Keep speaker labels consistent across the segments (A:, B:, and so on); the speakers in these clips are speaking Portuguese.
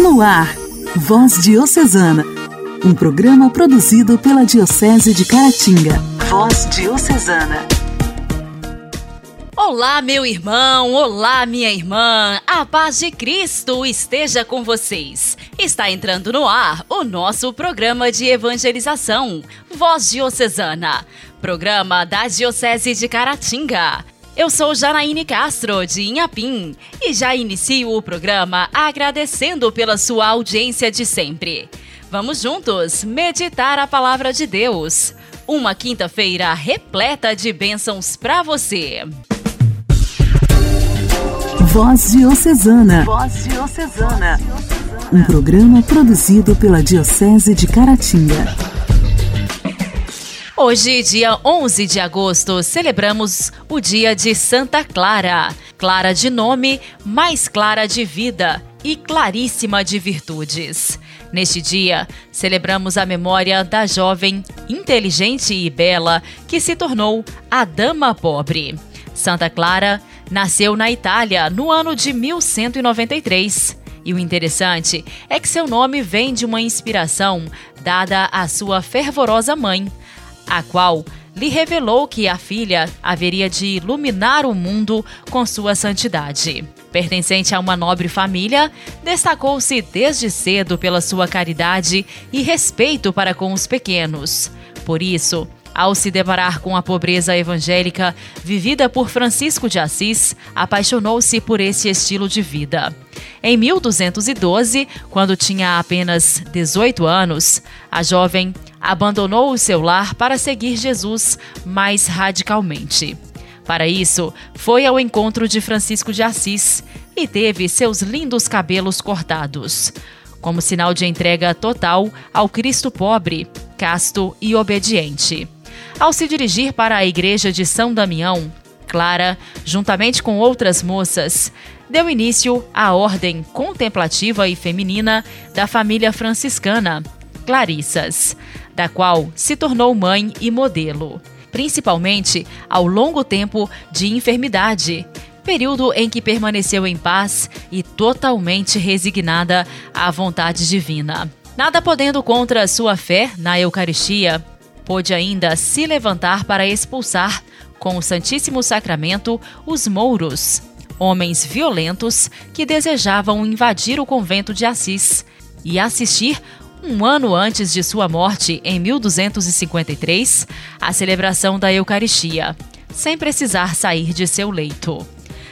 A: No ar, Voz Diocesana, um programa produzido pela Diocese de Caratinga. Voz Diocesana.
B: Olá, meu irmão, olá, minha irmã, a paz de Cristo esteja com vocês. Está entrando no ar o nosso programa de evangelização, Voz Diocesana, programa da Diocese de Caratinga. Eu sou Janaíne Castro, de Inhapim, e já inicio o programa agradecendo pela sua audiência de sempre. Vamos juntos meditar a palavra de Deus. Uma quinta-feira repleta de bênçãos para você.
A: Voz Diocesana. Voz Diocesana. Um programa produzido pela Diocese de Caratinga.
B: Hoje, dia 11 de agosto, celebramos o dia de Santa Clara. Clara de nome, mais clara de vida e claríssima de virtudes. Neste dia, celebramos a memória da jovem, inteligente e bela que se tornou a Dama Pobre. Santa Clara nasceu na Itália no ano de 1193. E o interessante é que seu nome vem de uma inspiração dada à sua fervorosa mãe, a qual lhe revelou que a filha haveria de iluminar o mundo com sua santidade. Pertencente a uma nobre família, destacou-se desde cedo pela sua caridade e respeito para com os pequenos. Por isso, ao se deparar com a pobreza evangélica vivida por Francisco de Assis, apaixonou-se por esse estilo de vida. Em 1212, quando tinha apenas 18 anos, a jovem abandonou o seu lar para seguir Jesus mais radicalmente. Para isso, foi ao encontro de Francisco de Assis e teve seus lindos cabelos cortados, como sinal de entrega total ao Cristo pobre, casto e obediente. Ao se dirigir para a igreja de São Damião, Clara, juntamente com outras moças, deu início à ordem contemplativa e feminina da família franciscana, Clarissas, da qual se tornou mãe e modelo, principalmente ao longo tempo de enfermidade, período em que permaneceu em paz e totalmente resignada à vontade divina. Nada podendo contra sua fé na Eucaristia, pôde ainda se levantar para expulsar, com o Santíssimo Sacramento, os mouros, homens violentos que desejavam invadir o convento de Assis, e assistir, um ano antes de sua morte, em 1253, à celebração da Eucaristia, sem precisar sair de seu leito.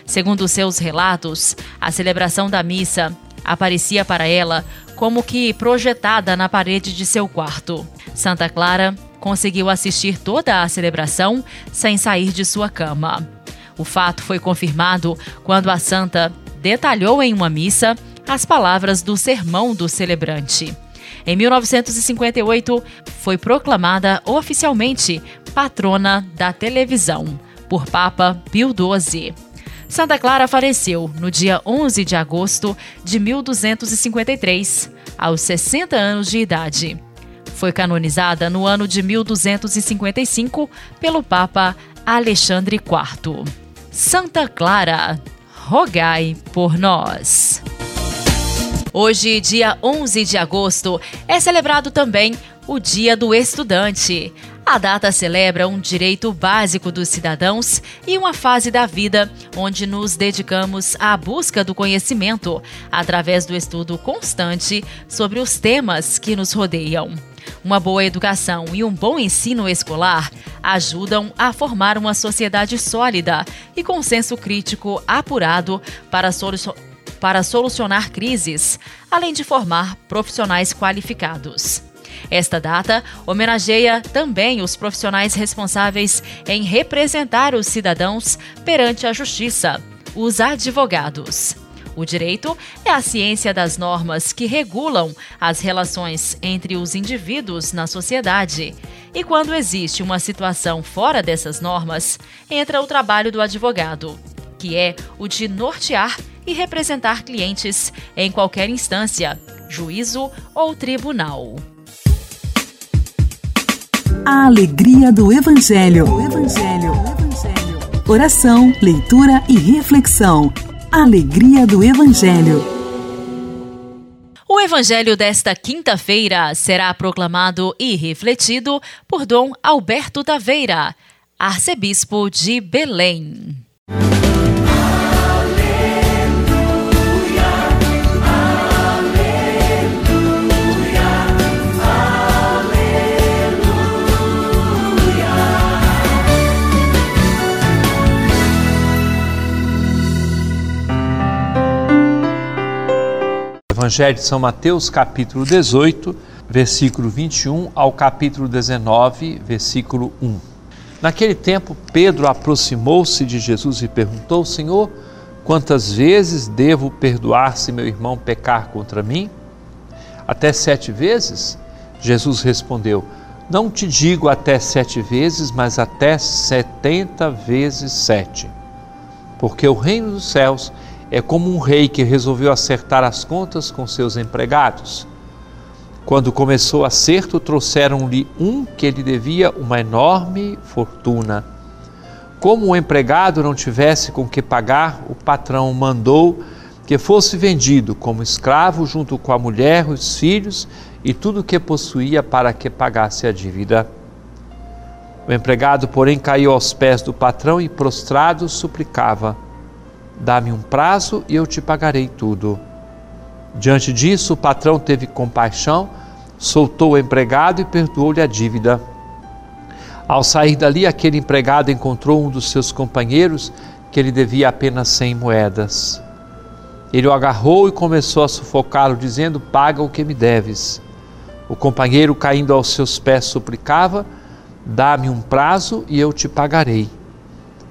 B: Segundo seus relatos, a celebração da missa aparecia para ela como que projetada na parede de seu quarto. Santa Clara conseguiu assistir toda a celebração sem sair de sua cama. O fato foi confirmado quando a santa detalhou em uma missa as palavras do sermão do celebrante. Em 1958, foi proclamada oficialmente patrona da televisão por Papa Pio XII. Santa Clara faleceu no dia 11 de agosto de 1253, aos 60 anos de idade. Foi canonizada no ano de 1255 pelo Papa Alexandre IV. Santa Clara, rogai por nós. Hoje, dia 11 de agosto, é celebrado também o Dia do Estudante. A data celebra um direito básico dos cidadãos e uma fase da vida onde nos dedicamos à busca do conhecimento através do estudo constante sobre os temas que nos rodeiam. Uma boa educação e um bom ensino escolar ajudam a formar uma sociedade sólida e com senso crítico apurado para, solu para solucionar crises, além de formar profissionais qualificados. Esta data homenageia também os profissionais responsáveis em representar os cidadãos perante a justiça, os advogados. O direito é a ciência das normas que regulam as relações entre os indivíduos na sociedade. E quando existe uma situação fora dessas normas, entra o trabalho do advogado, que é o de nortear e representar clientes em qualquer instância, juízo ou tribunal.
A: A alegria do Evangelho. O Evangelho. O Evangelho. Oração, leitura e reflexão. Alegria do Evangelho.
B: evangelho desta quinta-feira será proclamado e refletido por Dom Alberto Taveira, arcebispo de Belém.
C: Evangelho de São Mateus, capítulo 18, versículo 21 ao capítulo 19, versículo 1. Naquele tempo, Pedro aproximou-se de Jesus e perguntou: Senhor, quantas vezes devo perdoar se meu irmão pecar contra mim? Até sete vezes? Jesus respondeu: Não te digo até sete vezes, mas até setenta vezes sete. Porque o reino dos céus é como um rei que resolveu acertar as contas com seus empregados. Quando começou o acerto, trouxeram-lhe um que lhe devia uma enorme fortuna. Como o empregado não tivesse com que pagar, o patrão mandou que fosse vendido como escravo junto com a mulher, os filhos e tudo o que possuía para que pagasse a dívida. O empregado, porém, caiu aos pés do patrão e, prostrado, suplicava: Dá-me um prazo e eu te pagarei tudo. Diante disso, o patrão teve compaixão, soltou o empregado e perdoou-lhe a dívida. Ao sair dali, aquele empregado encontrou um dos seus companheiros que lhe devia apenas cem moedas. Ele o agarrou e começou a sufocá-lo, dizendo: Paga o que me deves. O companheiro, caindo aos seus pés, suplicava: Dá-me um prazo e eu te pagarei.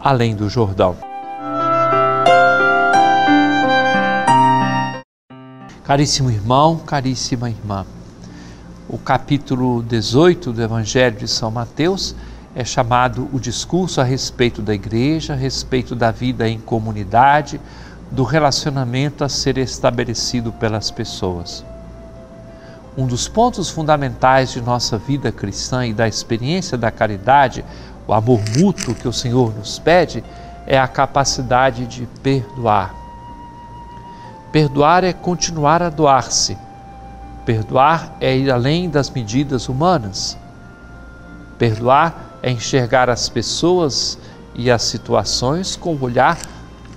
C: além do Jordão. Caríssimo irmão, caríssima irmã, o capítulo 18 do Evangelho de São Mateus é chamado o discurso a respeito da igreja, a respeito da vida em comunidade, do relacionamento a ser estabelecido pelas pessoas. Um dos pontos fundamentais de nossa vida cristã e da experiência da caridade o amor mútuo que o Senhor nos pede é a capacidade de perdoar. Perdoar é continuar a doar-se. Perdoar é ir além das medidas humanas. Perdoar é enxergar as pessoas e as situações com o olhar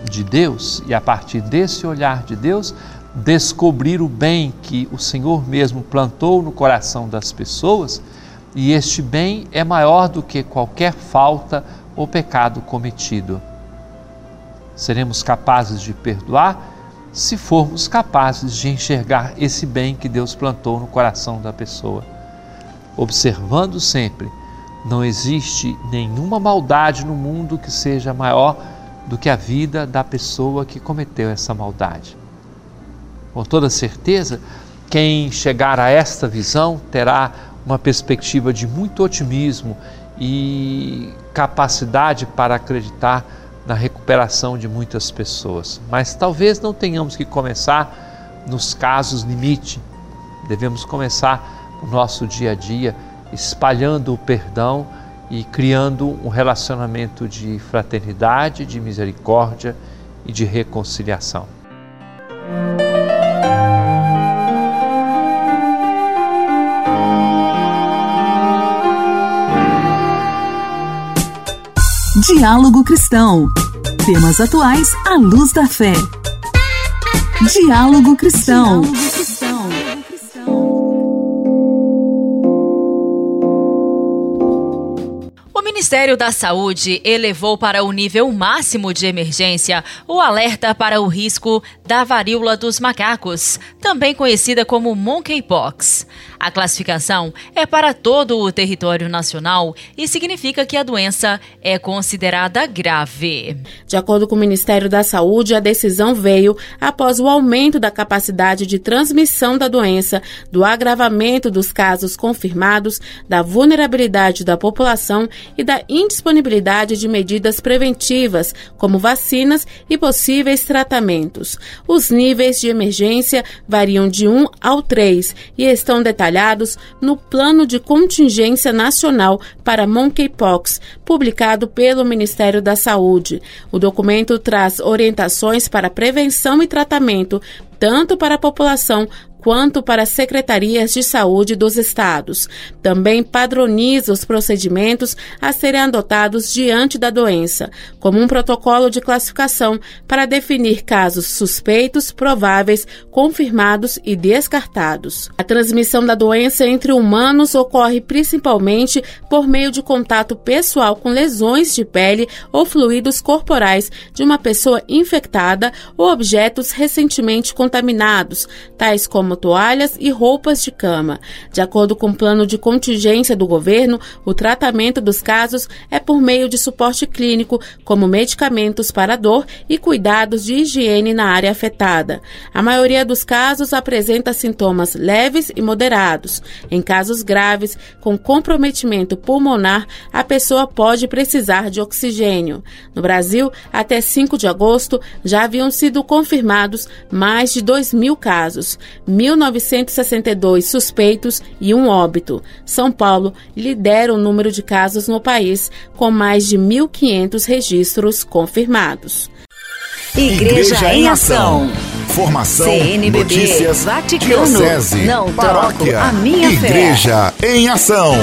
C: de Deus e, a partir desse olhar de Deus, descobrir o bem que o Senhor mesmo plantou no coração das pessoas e este bem é maior do que qualquer falta ou pecado cometido. Seremos capazes de perdoar se formos capazes de enxergar esse bem que Deus plantou no coração da pessoa. Observando sempre, não existe nenhuma maldade no mundo que seja maior do que a vida da pessoa que cometeu essa maldade. Com toda certeza, quem chegar a esta visão terá uma perspectiva de muito otimismo e capacidade para acreditar na recuperação de muitas pessoas. Mas talvez não tenhamos que começar nos casos limite. Devemos começar no nosso dia a dia espalhando o perdão e criando um relacionamento de fraternidade, de misericórdia e de reconciliação.
A: Diálogo Cristão. Temas atuais à luz da fé. Diálogo Cristão. O
B: Ministério da Saúde elevou para o nível máximo de emergência o alerta para o risco da varíola dos macacos, também conhecida como monkeypox. A classificação é para todo o território nacional e significa que a doença é considerada grave.
D: De acordo com o Ministério da Saúde, a decisão veio após o aumento da capacidade de transmissão da doença, do agravamento dos casos confirmados, da vulnerabilidade da população e da indisponibilidade de medidas preventivas, como vacinas e possíveis tratamentos. Os níveis de emergência variam de 1 ao 3 e estão detalhados no Plano de Contingência Nacional para Monkeypox, publicado pelo Ministério da Saúde. O documento traz orientações para prevenção e tratamento tanto para a população quanto para as secretarias de saúde dos estados. Também padroniza os procedimentos a serem adotados diante da doença, como um protocolo de classificação para definir casos suspeitos, prováveis, confirmados e descartados. A transmissão da doença entre humanos ocorre principalmente por meio de contato pessoal com lesões de pele ou fluidos corporais de uma pessoa infectada ou objetos recentemente contaminados, tais como como toalhas e roupas de cama. De acordo com o plano de contingência do governo, o tratamento dos casos é por meio de suporte clínico, como medicamentos para dor e cuidados de higiene na área afetada. A maioria dos casos apresenta sintomas leves e moderados. Em casos graves, com comprometimento pulmonar, a pessoa pode precisar de oxigênio. No Brasil, até 5 de agosto, já haviam sido confirmados mais de 2 mil casos. 1.962 suspeitos e um óbito. São Paulo lidera o número de casos no país, com mais de 1.500 registros confirmados.
A: Igreja, Igreja em Ação.
E: Formação,
A: CNBB,
E: notícias,
A: Vaticano,
E: diocese,
A: não
E: paróquia,
A: troco a minha
E: Igreja
A: fé.
E: em Ação.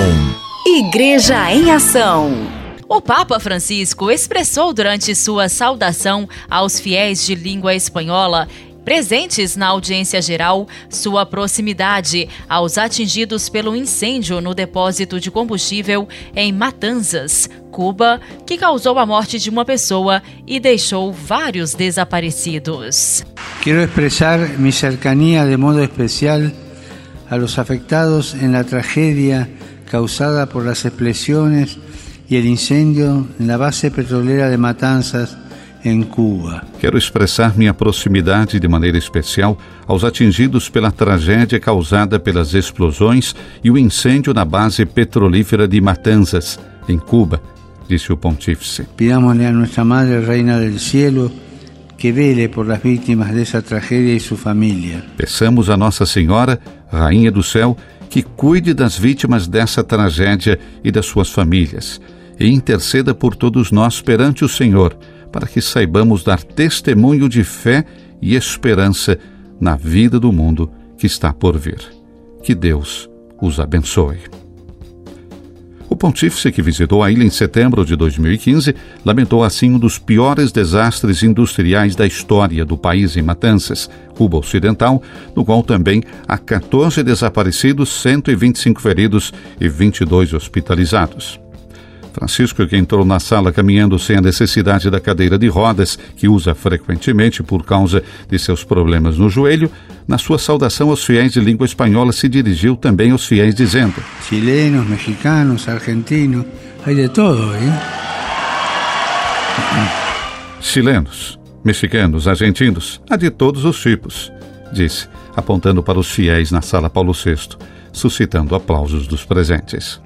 A: Igreja em Ação.
B: O Papa Francisco expressou durante sua saudação aos fiéis de língua espanhola presentes na audiência geral, sua proximidade aos atingidos pelo incêndio no depósito de combustível em Matanzas, Cuba, que causou a morte de uma pessoa e deixou vários desaparecidos.
F: Quero expressar minha cercanía de modo especial a los afectados en la tragedia causada por las explosiones y el incendio en la base petrolera de Matanzas em Cuba.
G: Quero expressar minha proximidade de maneira especial aos atingidos pela tragédia causada pelas explosões e o incêndio na base petrolífera de Matanzas, em Cuba, disse o pontífice.
F: Pidámosle a Nuestra Madre Reina del Cielo que vele por las víctimas dessa tragédia e sua família.
G: Peçamos a Nossa Senhora, Rainha do Céu, que cuide das vítimas dessa tragédia e das suas famílias, e interceda por todos nós perante o Senhor para que saibamos dar testemunho de fé e esperança na vida do mundo que está por vir. Que Deus os abençoe. O pontífice que visitou a ilha em setembro de 2015 lamentou assim um dos piores desastres industriais da história do país em Matanças, Cuba Ocidental, no qual também há 14 desaparecidos, 125 feridos e 22 hospitalizados. Francisco, que entrou na sala caminhando sem a necessidade da cadeira de rodas, que usa frequentemente por causa de seus problemas no joelho, na sua saudação aos fiéis de língua espanhola se dirigiu também aos fiéis dizendo:
F: Chilenos, mexicanos, argentinos, há de todo, hein?
G: Chilenos, mexicanos, argentinos, há de todos os tipos, disse, apontando para os fiéis na sala Paulo VI, suscitando aplausos dos presentes.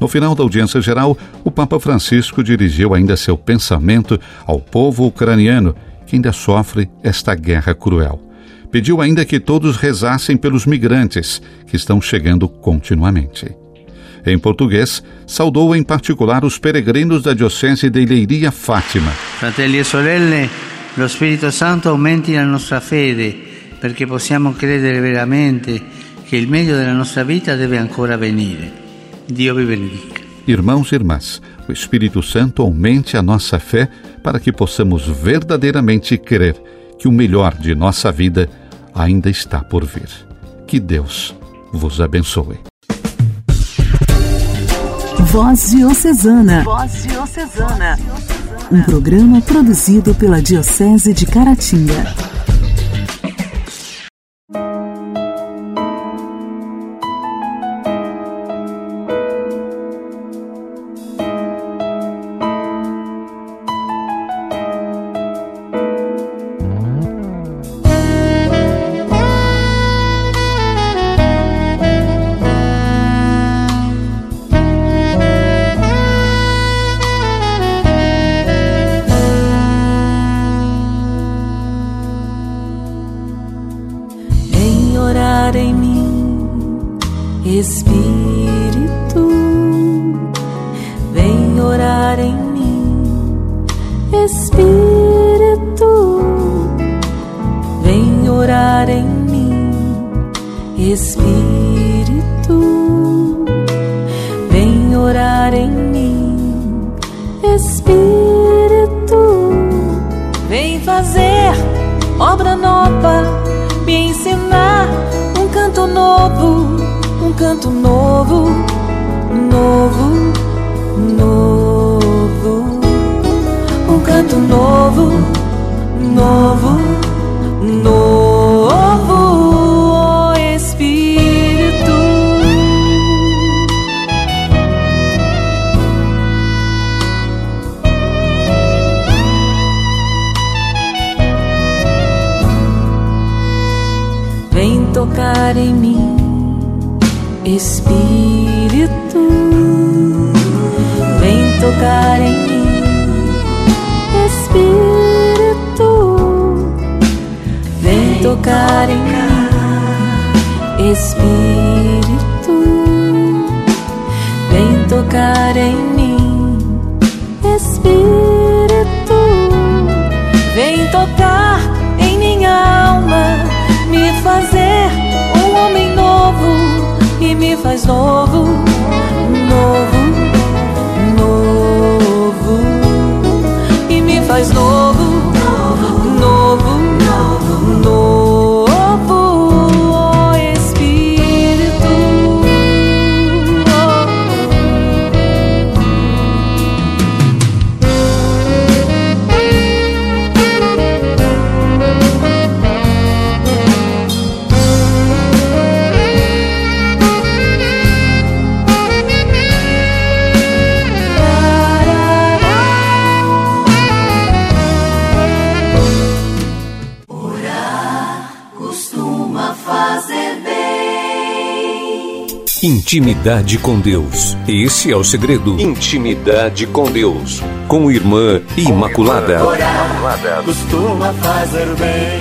G: No final da audiência geral, o Papa Francisco dirigiu ainda seu pensamento ao povo ucraniano, que ainda sofre esta guerra cruel. Pediu ainda que todos rezassem pelos migrantes que estão chegando continuamente. Em português, saudou em particular os peregrinos da Diocese de Leiria Fátima.
F: Fratelli e sorelle, lo Spirito Santo aumenti a nostra fede, perché possiamo credere veramente che il meglio della nostra vita deve ancora venire. Deus me benedica.
G: Irmãos e irmãs, o Espírito Santo aumente a nossa fé para que possamos verdadeiramente crer que o melhor de nossa vida ainda está por vir. Que Deus vos abençoe.
A: Voz Diocesana. Voz Diocesana. Um programa produzido pela Diocese de Caratinga. obra nova, me ensinar um canto novo, um canto novo, novo, novo, um canto novo, novo. Espírito, vem tocar em mim. Espírito, vem, tocar em mim. Espírito, vem tocar em mim. Espírito, vem tocar em minha alma, me fazer me faz novo, novo, novo, e me faz novo.
E: Intimidade com Deus. Esse é o segredo. Intimidade com Deus. Com Irmã Imaculada. costuma fazer bem.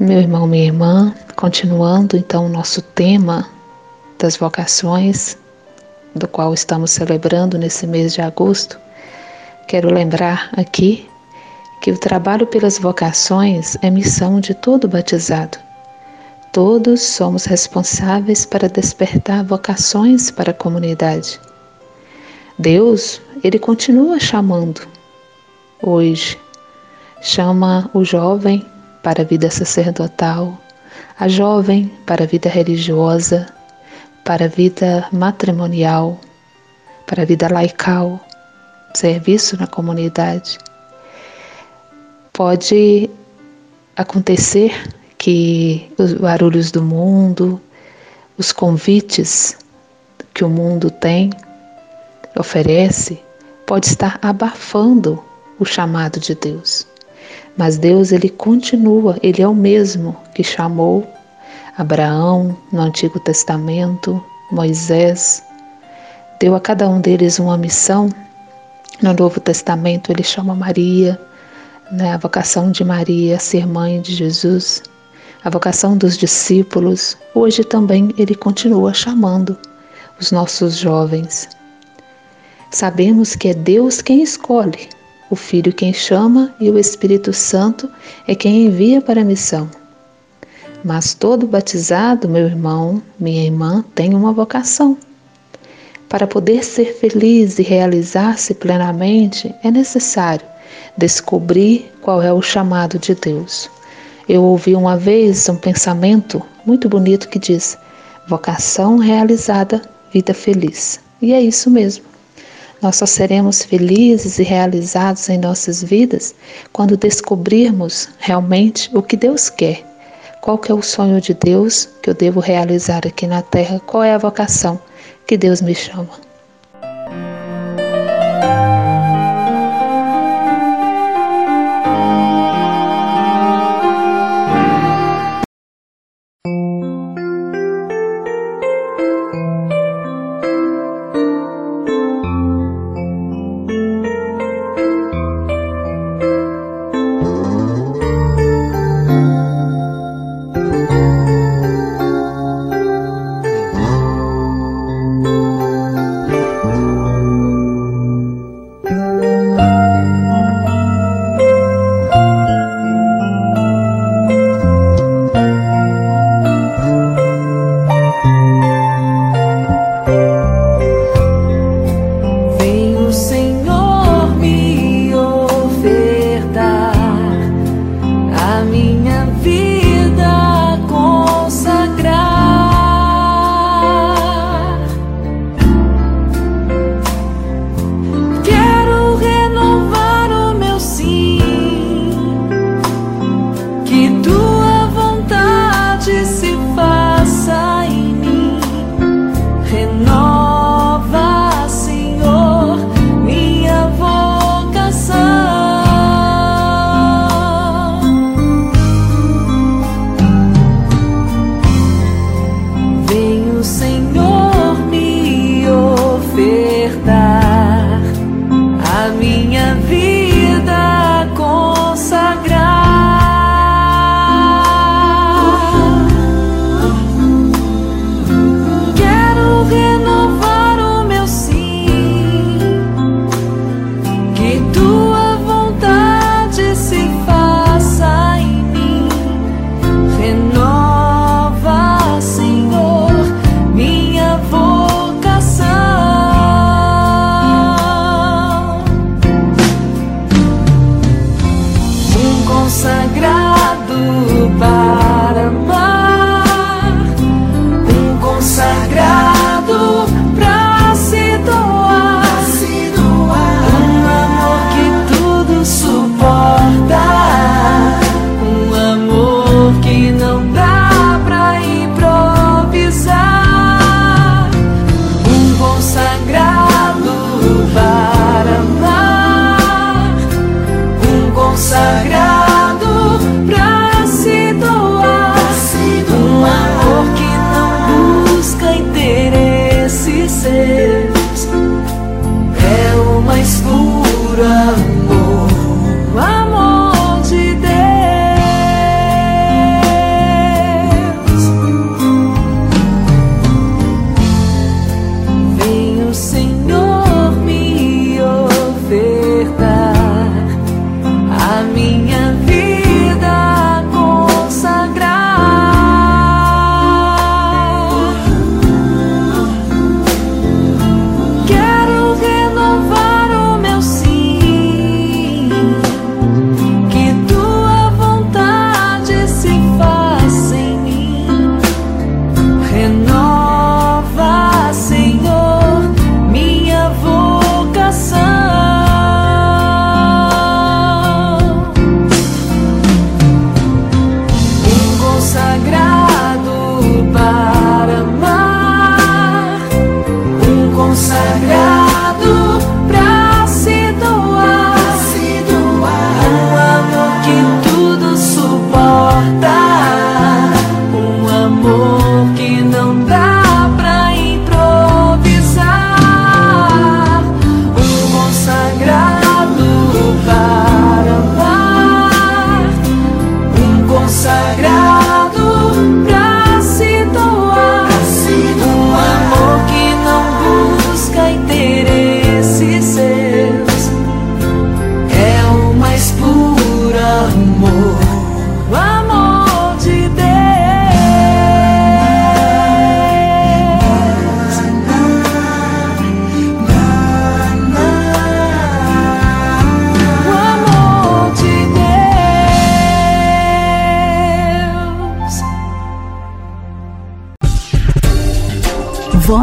H: Meu irmão, minha irmã, continuando então o nosso tema das vocações, do qual estamos celebrando nesse mês de agosto, quero lembrar aqui que o trabalho pelas vocações é missão de todo batizado. Todos somos responsáveis para despertar vocações para a comunidade. Deus, ele continua chamando. Hoje, chama o jovem para a vida sacerdotal, a jovem para a vida religiosa, para a vida matrimonial, para a vida laical, serviço na comunidade. Pode acontecer que os barulhos do mundo, os convites que o mundo tem, oferece, pode estar abafando o chamado de Deus. Mas Deus ele continua, ele é o mesmo que chamou Abraão no Antigo Testamento, Moisés, deu a cada um deles uma missão. No Novo Testamento ele chama Maria, né, a vocação de Maria ser mãe de Jesus a vocação dos discípulos, hoje também ele continua chamando os nossos jovens. Sabemos que é Deus quem escolhe, o Filho quem chama e o Espírito Santo é quem envia para a missão. Mas todo batizado, meu irmão, minha irmã, tem uma vocação. Para poder ser feliz e realizar-se plenamente, é necessário descobrir qual é o chamado de Deus. Eu ouvi uma vez um pensamento muito bonito que diz: vocação realizada vida feliz. E é isso mesmo. Nós só seremos felizes e realizados em nossas vidas quando descobrirmos realmente o que Deus quer. Qual que é o sonho de Deus que eu devo realizar aqui na terra? Qual é a vocação que Deus me chama? всех.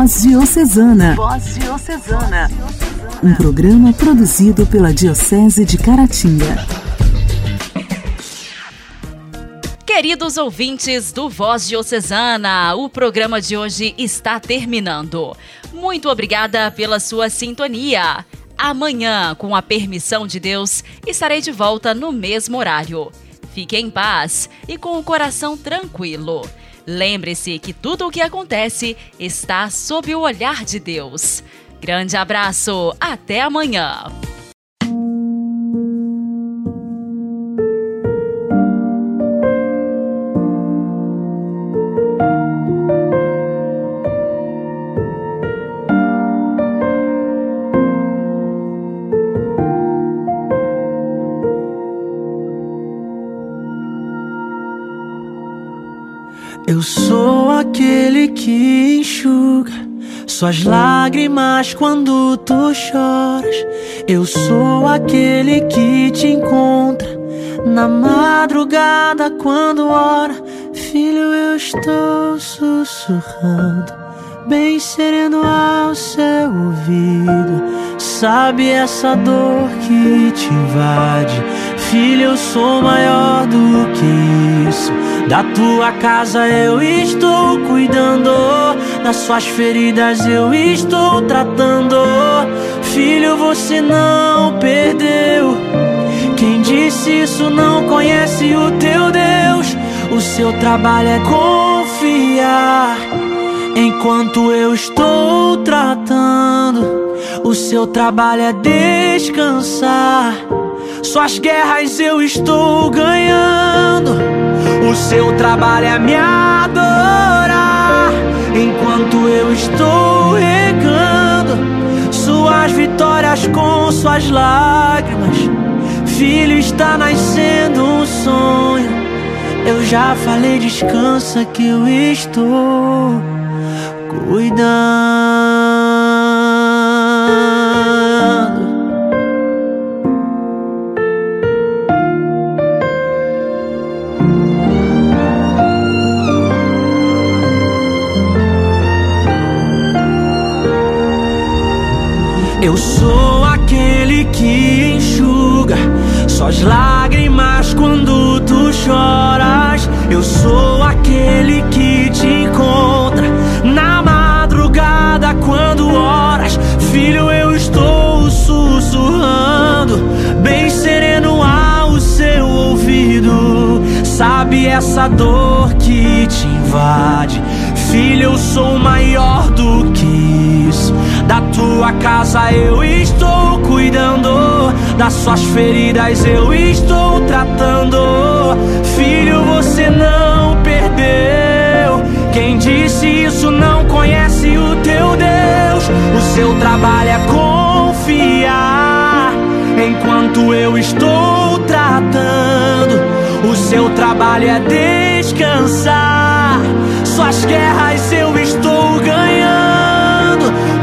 A: Voz Diocesana. Voz Diocesana. Um programa produzido pela Diocese de Caratinga.
B: Queridos ouvintes do Voz Diocesana, o programa de hoje está terminando. Muito obrigada pela sua sintonia. Amanhã, com a permissão de Deus, estarei de volta no mesmo horário. Fique em paz e com o coração tranquilo. Lembre-se que tudo o que acontece está sob o olhar de Deus. Grande abraço, até amanhã!
I: Suas lágrimas quando tu choras. Eu sou aquele que te encontra na madrugada quando ora. Filho, eu estou sussurrando, bem sereno ao seu ouvido. Sabe essa dor que te invade? Filho, eu sou maior do que isso. Da tua casa eu estou cuidando, das suas feridas eu estou tratando. Filho, você não perdeu. Quem disse isso não conhece o teu Deus. O seu trabalho é confiar. Enquanto eu estou tratando, o seu trabalho é descansar. Suas guerras eu estou ganhando. O seu trabalho é me adorar. Enquanto eu estou regando suas vitórias com suas lágrimas. Filho, está nascendo um sonho. Eu já falei, descansa que eu estou cuidando. Eu sou aquele que enxuga suas lágrimas quando tu choras. Eu sou aquele que te encontra na madrugada quando oras. Filho, eu estou sussurrando, bem sereno ao seu ouvido. Sabe essa dor que te invade? Filho, eu sou maior do que. Da tua casa eu estou cuidando, das suas feridas eu estou tratando. Filho, você não perdeu. Quem disse isso não conhece o teu Deus. O seu trabalho é confiar. Enquanto eu estou tratando, o seu trabalho é descansar. Suas guerras eu.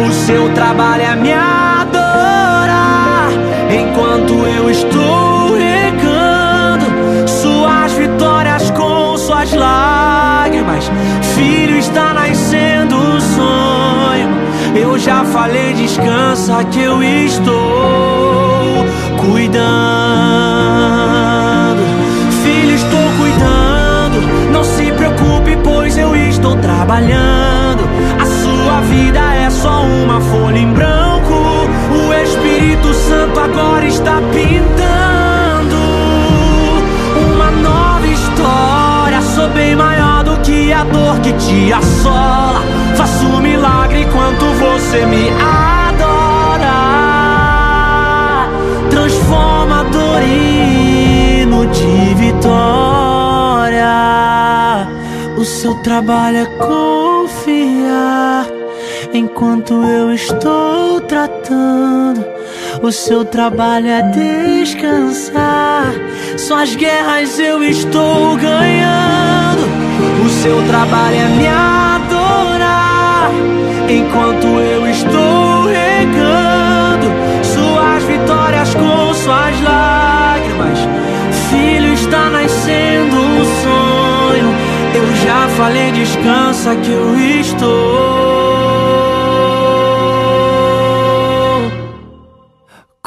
I: O seu trabalho é me adorar. Enquanto eu estou regando suas vitórias com suas lágrimas. Filho, está nascendo um sonho. Eu já falei, descansa que eu estou cuidando. Filho, estou cuidando. Não se preocupe, pois eu estou trabalhando. A vida é só uma folha em branco. O Espírito Santo agora está pintando uma nova história. Sou bem maior do que a dor que te assola. Faço um milagre enquanto você me adora. Transforma dor hino de vitória. O seu trabalho é confiar. Enquanto eu estou tratando, o seu trabalho é descansar. Suas guerras eu estou ganhando. O seu trabalho é me adorar. Enquanto eu estou regando suas vitórias com suas lágrimas. Filho, está nascendo um sonho. Eu já falei, descansa que eu estou